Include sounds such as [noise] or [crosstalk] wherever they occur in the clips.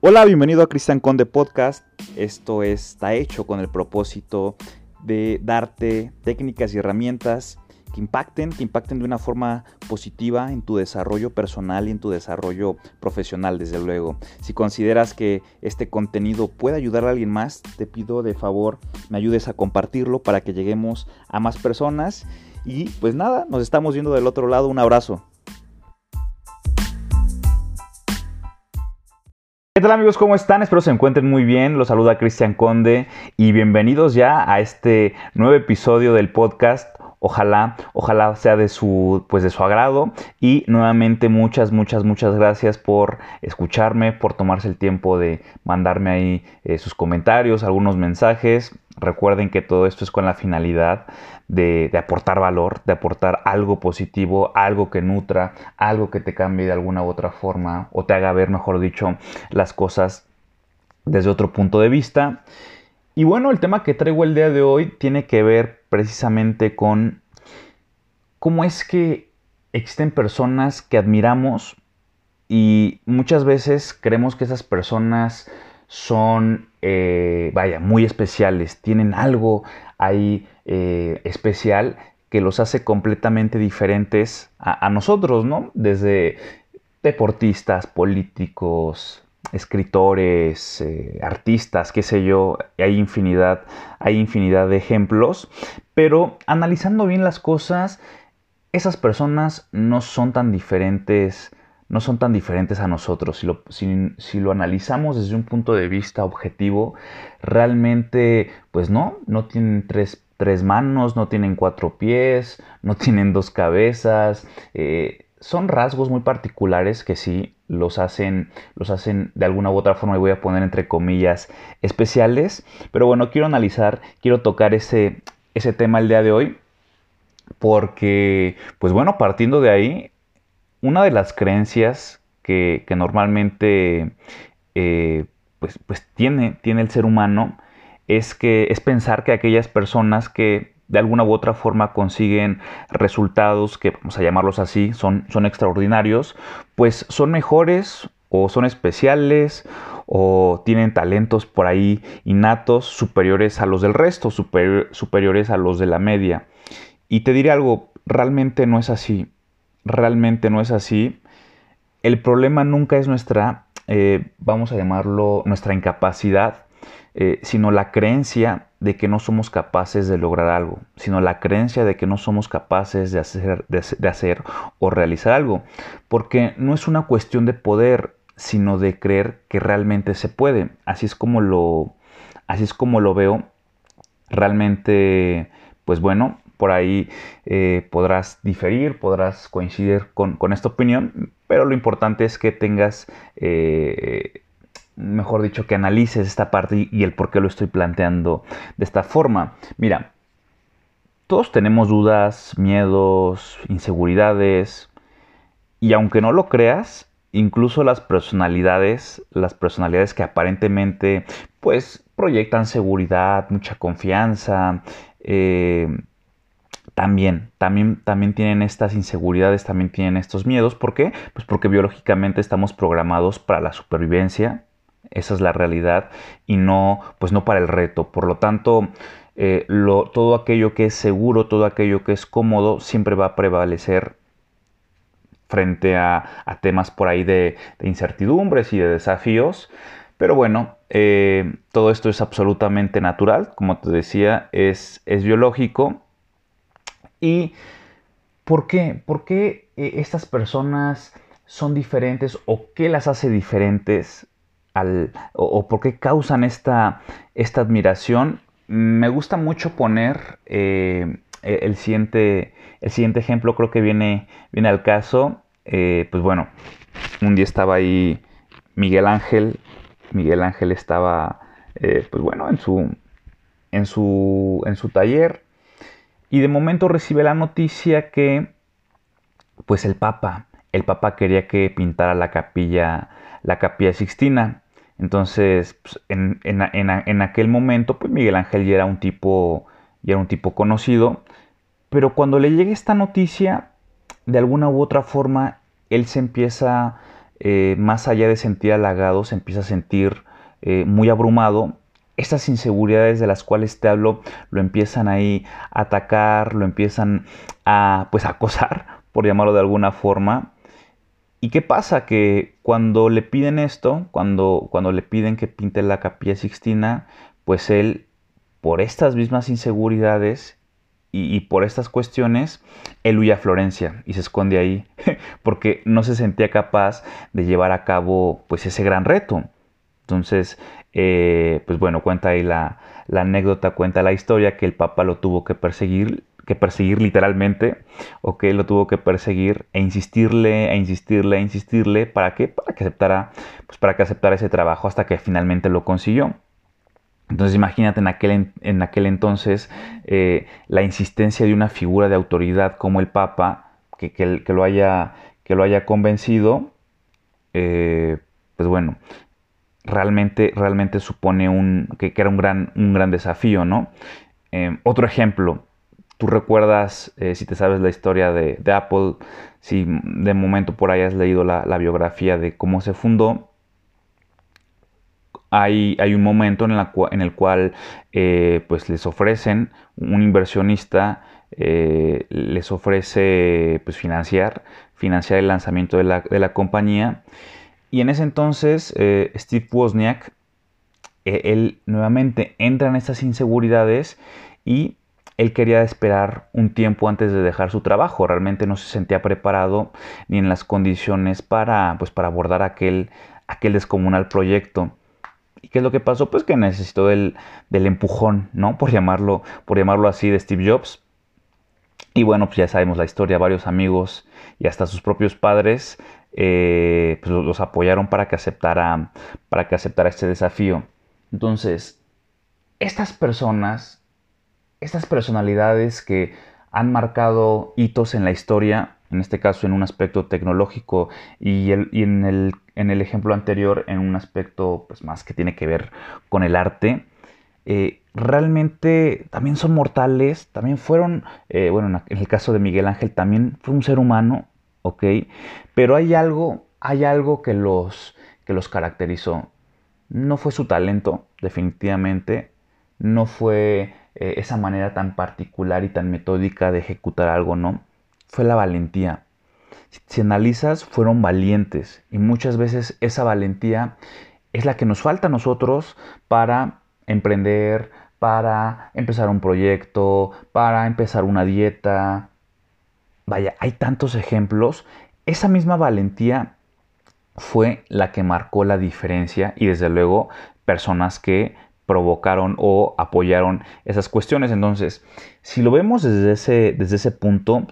Hola, bienvenido a Cristian Conde Podcast. Esto está hecho con el propósito de darte técnicas y herramientas que impacten, que impacten de una forma positiva en tu desarrollo personal y en tu desarrollo profesional, desde luego. Si consideras que este contenido puede ayudar a alguien más, te pido de favor me ayudes a compartirlo para que lleguemos a más personas. Y pues nada, nos estamos viendo del otro lado. Un abrazo. ¿Qué tal amigos? ¿Cómo están? Espero se encuentren muy bien. Los saluda Cristian Conde y bienvenidos ya a este nuevo episodio del podcast. Ojalá, ojalá sea de su, pues de su agrado. Y nuevamente muchas, muchas, muchas gracias por escucharme, por tomarse el tiempo de mandarme ahí eh, sus comentarios, algunos mensajes. Recuerden que todo esto es con la finalidad de, aportar valor, de aportar algo positivo, algo que nutra, algo que te cambie de alguna u otra forma o te haga ver, mejor dicho, las cosas desde otro punto de vista. Y bueno, el tema que traigo el día de hoy tiene que ver precisamente con cómo es que existen personas que admiramos y muchas veces creemos que esas personas son, eh, vaya, muy especiales, tienen algo ahí eh, especial que los hace completamente diferentes a, nosotros, ¿no? Desde deportistas, políticos, escritores, eh, artistas, qué sé yo, hay infinidad, hay infinidad de ejemplos, pero analizando bien las cosas, esas personas no son tan diferentes no son tan diferentes a nosotros. Si lo, si, lo, analizamos desde un punto de vista objetivo, realmente, pues no, no tienen tres, manos, no tienen cuatro pies, no tienen dos cabezas. Eh, son rasgos muy particulares que sí los hacen, los hacen de alguna u otra forma, y voy a poner entre comillas, especiales. Pero bueno, quiero analizar, quiero tocar ese, ese tema el día de hoy. Porque, pues bueno, partiendo de ahí, una de las creencias que, normalmente eh, pues, pues tiene, tiene el ser humano es que es pensar que aquellas personas que de alguna u otra forma consiguen resultados que vamos a llamarlos así, son, son extraordinarios, pues son mejores o son especiales o tienen talentos por ahí innatos superiores a los del resto, superiores a los de la media. Y te diré algo, realmente no es así realmente no es así. El problema nunca es nuestra, eh, vamos a llamarlo, nuestra incapacidad, eh, sino la creencia de que no somos capaces de lograr algo, sino la creencia de que no somos capaces de hacer, de hacer o realizar algo. Porque no es una cuestión de poder, sino de creer que realmente se puede. Así es como lo, así es como lo veo. Realmente, pues bueno, por ahí eh, podrás diferir, podrás coincidir con, esta opinión, pero lo importante es que tengas, eh, mejor dicho, que analices esta parte y el por qué lo estoy planteando de esta forma. Mira, todos tenemos dudas, miedos, inseguridades, y aunque no lo creas, incluso las personalidades, las personalidades que aparentemente pues proyectan seguridad, mucha confianza, eh, también, también, también tienen estas inseguridades, también tienen estos miedos. ¿Por qué? Pues porque biológicamente estamos programados para la supervivencia, esa es la realidad, y no, pues no para el reto. Por lo tanto, eh, todo aquello que es seguro, todo aquello que es cómodo, siempre va a prevalecer frente a, temas por ahí de, incertidumbres y de desafíos. Pero bueno, eh, todo esto es absolutamente natural, como te decía, es, es biológico ¿Y por qué? ¿Por qué eh, estas personas son diferentes o qué las hace diferentes al, o, por qué causan esta, esta admiración? Me gusta mucho poner eh, el, siguiente, el siguiente ejemplo, creo que viene, viene al caso. Eh, pues bueno, un día estaba ahí Miguel Ángel. Miguel Ángel estaba, pues bueno, en su, en su, en su taller y de momento recibe la noticia que, pues el Papa, el Papa quería que pintara la capilla, la capilla Sixtina. Entonces, pues, en, aquel momento, pues Miguel Ángel ya era un tipo, ya era un tipo conocido. Pero cuando le llega esta noticia, de alguna u otra forma, él se empieza, eh, más allá de sentir halagado, se empieza a sentir eh, muy abrumado. Estas inseguridades de las cuales te hablo lo empiezan ahí a atacar, lo empiezan a pues a acosar, por llamarlo de alguna forma. ¿Y qué pasa? Que cuando le piden esto, cuando, cuando le piden que pinte la capilla sixtina, pues él, por estas mismas inseguridades y, por estas cuestiones, él huye a Florencia y se esconde ahí, [laughs] porque no se sentía capaz de llevar a cabo pues ese gran reto. Entonces, eh, pues bueno, cuenta ahí la, la anécdota, cuenta la historia que el Papa lo tuvo que perseguir que perseguir literalmente, o que lo tuvo que perseguir e insistirle, e insistirle, e insistirle, ¿para qué? Para que aceptara, pues para que aceptara ese trabajo hasta que finalmente lo consiguió. Entonces imagínate en aquel, en aquel entonces eh, la insistencia de una figura de autoridad como el Papa, que, que, lo, haya, que lo haya convencido, eh, pues bueno, realmente, realmente supone un, que, era un gran, un gran desafío, ¿no? Eh, otro ejemplo, tú recuerdas, eh, si te sabes la historia de, Apple, si de momento por ahí has leído la, biografía de cómo se fundó, hay, un momento en, el cual eh, pues les ofrecen, un inversionista eh, les ofrece pues, financiar, financiar el lanzamiento de la, de la compañía. Y en ese entonces Steve Wozniak, él nuevamente entra en estas inseguridades y él quería esperar un tiempo antes de dejar su trabajo, realmente no se sentía preparado ni en las condiciones para, pues, para abordar aquel, aquel descomunal proyecto. ¿Y qué es lo que pasó? Pues que necesitó del, empujón, ¿no? Por llamarlo, por llamarlo así, de Steve Jobs. Y bueno, pues ya sabemos la historia, varios amigos y hasta sus propios padres eh, pues los apoyaron para que aceptara, para que aceptara este desafío. Entonces, estas personas estas personalidades que han marcado hitos en la historia, en este caso en un aspecto tecnológico y, en, el, ejemplo anterior en un aspecto pues, más que tiene que ver con el arte, eh, realmente también son mortales, también fueron, eh, bueno, en el caso de Miguel Ángel también fue un ser humano, ¿ok? Pero hay algo, hay algo que los, que los caracterizó. No fue su talento, definitivamente, no fue eh, esa manera tan particular y tan metódica de ejecutar algo, ¿no? Fue la valentía. Si, analizas, fueron valientes y muchas veces esa valentía es la que nos falta a nosotros para emprender, para empezar un proyecto, para empezar una dieta. Vaya, hay tantos ejemplos. Esa misma valentía fue la que marcó la diferencia y desde luego personas que provocaron o apoyaron esas cuestiones. Entonces, si lo vemos desde ese, desde ese punto,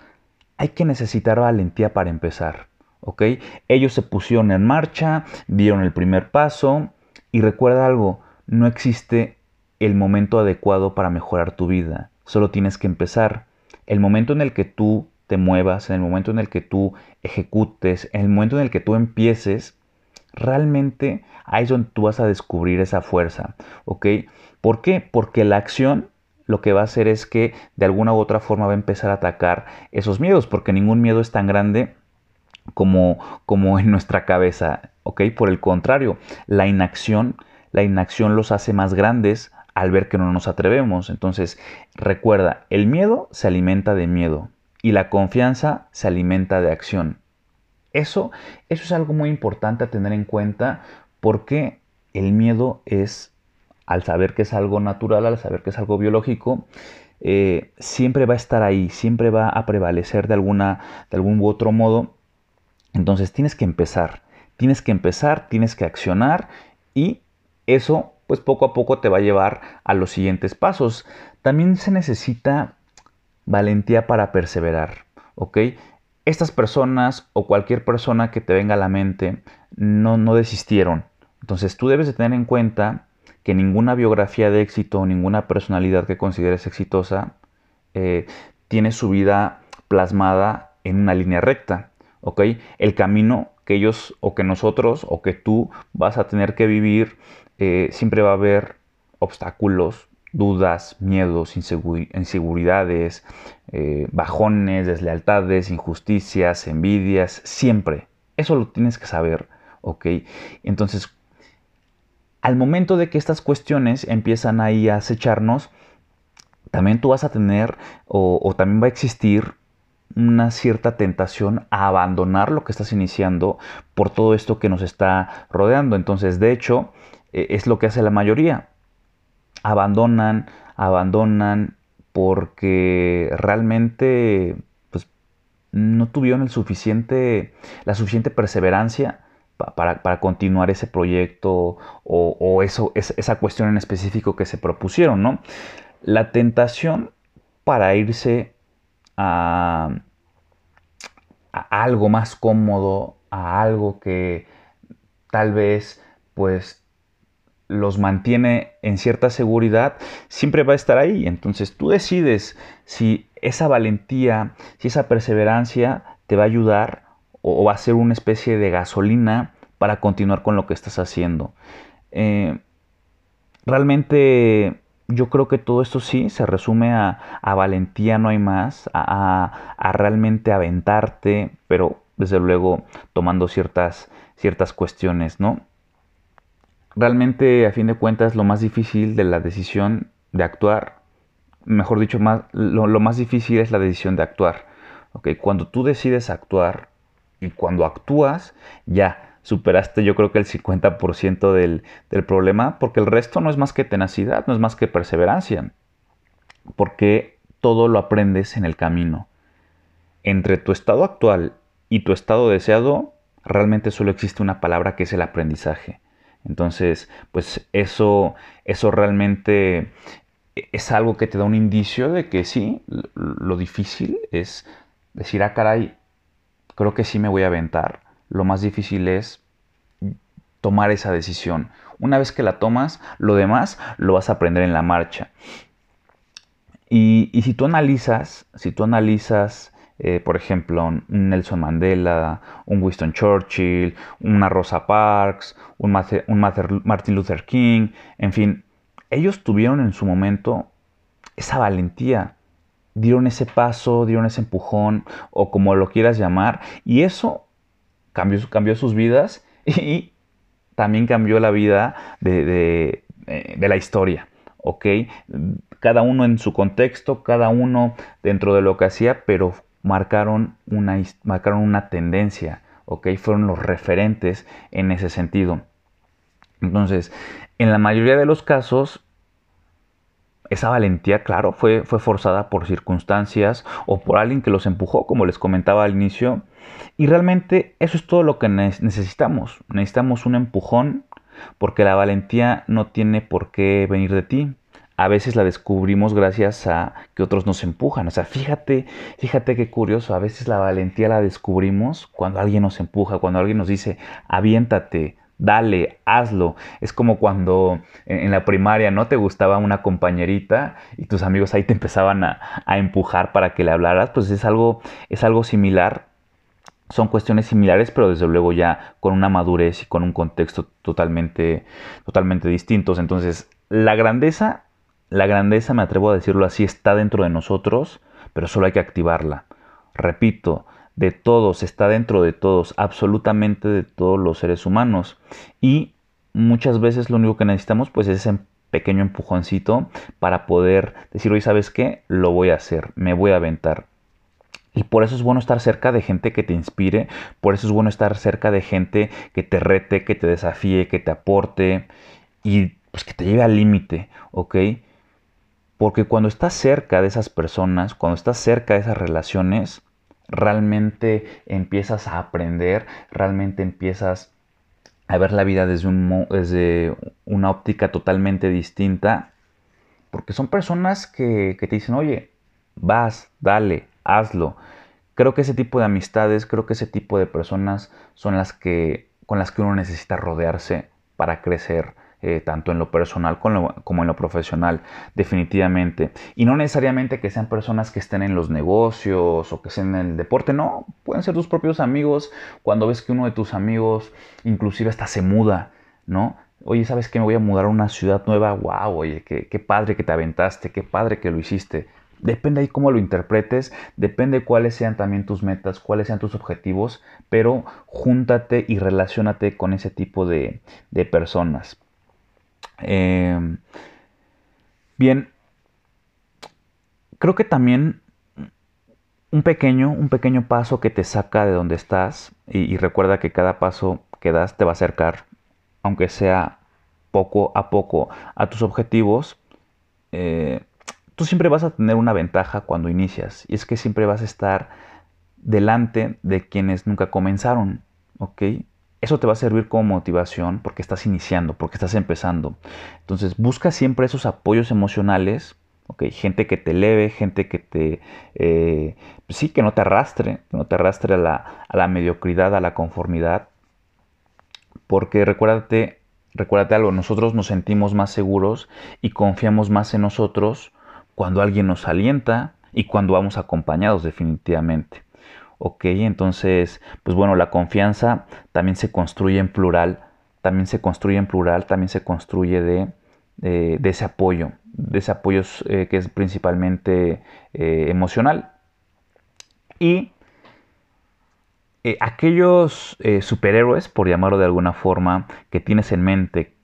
hay que necesitar valentía para empezar. ¿ok? Ellos se pusieron en marcha, dieron el primer paso y recuerda algo, no existe el momento adecuado para mejorar tu vida, solo tienes que empezar. El momento en el que tú te muevas, en el momento en el que tú ejecutes, en el momento en el que tú empieces, realmente ahí es donde tú vas a descubrir esa fuerza, ¿ok? ¿Por qué? Porque la acción lo que va a hacer es que de alguna u otra forma va a empezar a atacar esos miedos, porque ningún miedo es tan grande como, como en nuestra cabeza, ¿ok? Por el contrario, la inacción, la inacción los hace más grandes al ver que no nos atrevemos. Entonces, recuerda, el miedo se alimenta de miedo y la confianza se alimenta de acción. Eso, eso es algo muy importante a tener en cuenta porque el miedo es, al saber que es algo natural, al saber que es algo biológico, eh, siempre va a estar ahí, siempre va a prevalecer de, alguna, de algún u otro modo. Entonces tienes que empezar, tienes que empezar, tienes que accionar y eso pues poco a poco te va a llevar a los siguientes pasos. También se necesita valentía para perseverar, ¿ok? Estas personas o cualquier persona que te venga a la mente no, no desistieron. Entonces tú debes de tener en cuenta que ninguna biografía de éxito, ninguna personalidad que consideres exitosa, eh, tiene su vida plasmada en una línea recta. ¿ok? El camino que ellos o que nosotros o que tú vas a tener que vivir, eh, siempre va a haber obstáculos, dudas, miedos, inseguridades, eh, bajones, deslealtades, injusticias, envidias, siempre. Eso lo tienes que saber. ¿ok? Entonces, al momento de que estas cuestiones empiezan ahí a acecharnos, también tú vas a tener o, también va a existir una cierta tentación a abandonar lo que estás iniciando por todo esto que nos está rodeando. Entonces, de hecho, e, es lo que hace la mayoría. Abandonan, abandonan porque realmente pues, no tuvieron el suficiente, la suficiente perseverancia para, continuar ese proyecto o, eso, esa cuestión en específico que se propusieron, ¿no? La tentación para irse a, algo más cómodo, a algo que tal vez pues los mantiene en cierta seguridad, siempre va a estar ahí. Entonces tú decides si esa valentía, si esa perseverancia te va a ayudar o, va a ser una especie de gasolina para continuar con lo que estás haciendo. Eh, realmente yo creo que todo esto sí se resume a, valentía, no hay más, a, a, realmente aventarte, pero desde luego tomando ciertas, ciertas cuestiones, ¿no? Realmente, a fin de cuentas, lo más difícil de la decisión de actuar, mejor dicho, más, lo, más difícil es la decisión de actuar. ¿okay? Cuando tú decides actuar y cuando actúas, ya superaste yo creo que el 50% del, del problema, porque el resto no es más que tenacidad, no es más que perseverancia, porque todo lo aprendes en el camino. Entre tu estado actual y tu estado deseado, realmente solo existe una palabra que es el aprendizaje. Entonces, pues eso, eso realmente es algo que te da un indicio de que sí, lo difícil es decir, ah, caray, creo que sí me voy a aventar lo más difícil es tomar esa decisión. Una vez que la tomas, lo demás lo vas a aprender en la marcha. Y, si tú analizas, si tú analizas, eh, por ejemplo, un Nelson Mandela, un Winston Churchill, una Rosa Parks, un, Martin Luther King, en fin, ellos tuvieron en su momento esa valentía, dieron ese paso, dieron ese empujón, o como lo quieras llamar, y eso cambió, sus vidas [laughs] y también cambió la vida de, eh, la historia. ¿ok? Cada uno en su contexto, cada uno dentro de lo que hacía, pero marcaron una, marcaron una tendencia, ¿ok? Fueron los referentes en ese sentido. Entonces, en la mayoría de los casos, esa valentía, claro, fue, fue forzada por circunstancias o por alguien que los empujó, como les comentaba al inicio. Y realmente eso es todo lo que necesitamos. Necesitamos un empujón porque la valentía no tiene por qué venir de ti. A veces la descubrimos gracias a que otros nos empujan. O sea, fíjate, fíjate qué curioso. A veces la valentía la descubrimos cuando alguien nos empuja, cuando alguien nos dice, aviéntate, dale, hazlo. Es como cuando en, la primaria no te gustaba una compañerita y tus amigos ahí te empezaban a, empujar para que le hablaras, pues es algo, es algo similar. Son cuestiones similares, pero desde luego ya con una madurez y con un contexto totalmente, totalmente distintos. Entonces, la grandeza, la grandeza, me atrevo a decirlo así, está dentro de nosotros, pero solo hay que activarla. Repito, de todos, está dentro de todos, absolutamente de todos los seres humanos. Y muchas veces lo único que necesitamos pues es ese pequeño empujoncito para poder decir, hoy sabes qué, lo voy a hacer, me voy a aventar. Y por eso es bueno estar cerca de gente que te inspire, por eso es bueno estar cerca de gente que te rete, que te desafíe, que te aporte y pues que te lleve al límite, ¿ok? Porque cuando estás cerca de esas personas, cuando estás cerca de esas relaciones, realmente empiezas a aprender, realmente empiezas a ver la vida desde, un, desde una óptica totalmente distinta, porque son personas que, que te dicen, oye, vas, dale, hazlo. Creo que ese tipo de amistades, creo que ese tipo de personas son las que con las que uno necesita rodearse para crecer eh, tanto en lo personal como en lo profesional, definitivamente. Y no necesariamente que sean personas que estén en los negocios o que estén en el deporte, no, pueden ser tus propios amigos cuando ves que uno de tus amigos inclusive hasta se muda, ¿no? Oye, ¿sabes qué? Me voy a mudar a una ciudad nueva. ¡Wow! Oye, qué, qué padre que te aventaste, qué padre que lo hiciste. Depende ahí cómo lo interpretes, depende cuáles sean también tus metas, cuáles sean tus objetivos, pero júntate y relacionate con ese tipo de, personas. Em, bien, creo que también un pequeño, un pequeño paso que te saca de donde estás y, recuerda que cada paso que das te va a acercar, aunque sea poco a poco, a tus objetivos. Eh, tú siempre vas a tener una ventaja cuando inicias y es que siempre vas a estar delante de quienes nunca comenzaron, ¿ok? Eso te va a servir como motivación porque estás iniciando, porque estás empezando. Entonces busca siempre esos apoyos emocionales, ¿ok? Gente que te eleve, gente que te, eh, pues sí, que no te arrastre, que no te arrastre a la, a la mediocridad, a la conformidad. Porque recuérdate, recuérdate algo, nosotros nos sentimos más seguros y confiamos más en nosotros cuando alguien nos alienta y cuando vamos acompañados definitivamente. Ok, entonces, pues bueno, la confianza también se construye en plural, también se construye en plural, también se construye de, ese apoyo, de ese apoyo eh, que es principalmente eh, emocional. Y eh, aquellos superhéroes, por llamarlo de alguna forma, que tienes en mente,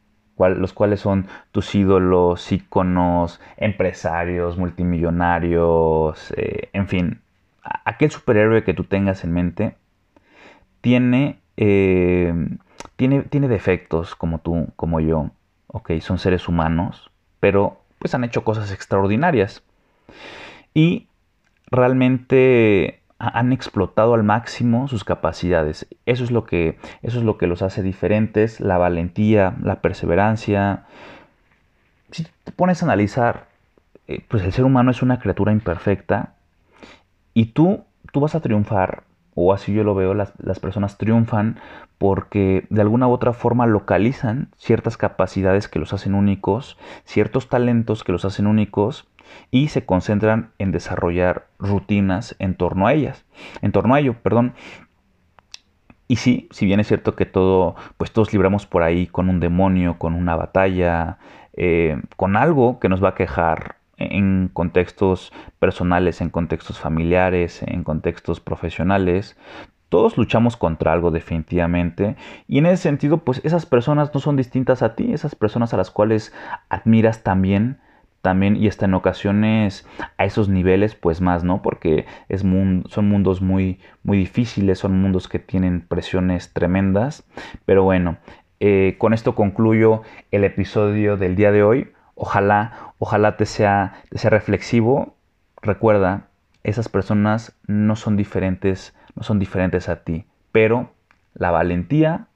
los cuales son tus ídolos, íconos, empresarios, multimillonarios, eh, en fin, aquel superhéroe que tú tengas en mente tiene, eh, tiene, tiene defectos como tú, como yo, ok, son seres humanos, pero pues han hecho cosas extraordinarias. Y realmente han explotado al máximo sus capacidades. Eso es lo que, eso es lo que los hace diferentes, la valentía, la perseverancia. Si te pones a analizar, eh, pues el ser humano es una criatura imperfecta y tú, tú vas a triunfar, o así yo lo veo, las, las personas triunfan porque de alguna u otra forma localizan ciertas capacidades que los hacen únicos, ciertos talentos que los hacen únicos y se concentran en desarrollar rutinas en torno a ellas, en torno a ello, perdón. Y sí, si bien es cierto que todo, pues todos libramos por ahí con un demonio, con una batalla, eh, con algo que nos va a quejar en contextos personales, en contextos familiares, en contextos profesionales, todos luchamos contra algo definitivamente y en ese sentido pues esas personas no son distintas a ti, esas personas a las cuales admiras también también y hasta en ocasiones a esos niveles pues más, ¿no? Porque es son mundos muy, muy difíciles, son mundos que tienen presiones tremendas, pero bueno, eh, con esto concluyo el episodio del día de hoy. Ojalá, ojalá te sea, sea reflexivo. Recuerda, esas personas no son diferentes, no son diferentes a ti, pero la valentía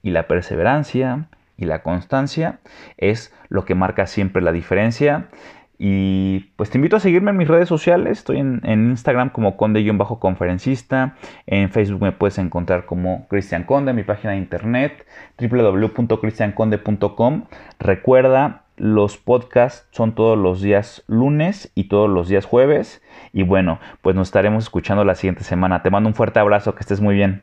y la perseverancia y la constancia es lo que marca siempre la diferencia. Y pues te invito a seguirme en mis redes sociales. Estoy en, Instagram como conde-conferencista. En Facebook me puedes encontrar como Cristian Conde, mi página de internet www.cristianconde.com. Recuerda, los podcasts son todos los días lunes y todos los días jueves. Y bueno, pues nos estaremos escuchando la siguiente semana. Te mando un fuerte abrazo, que estés muy bien.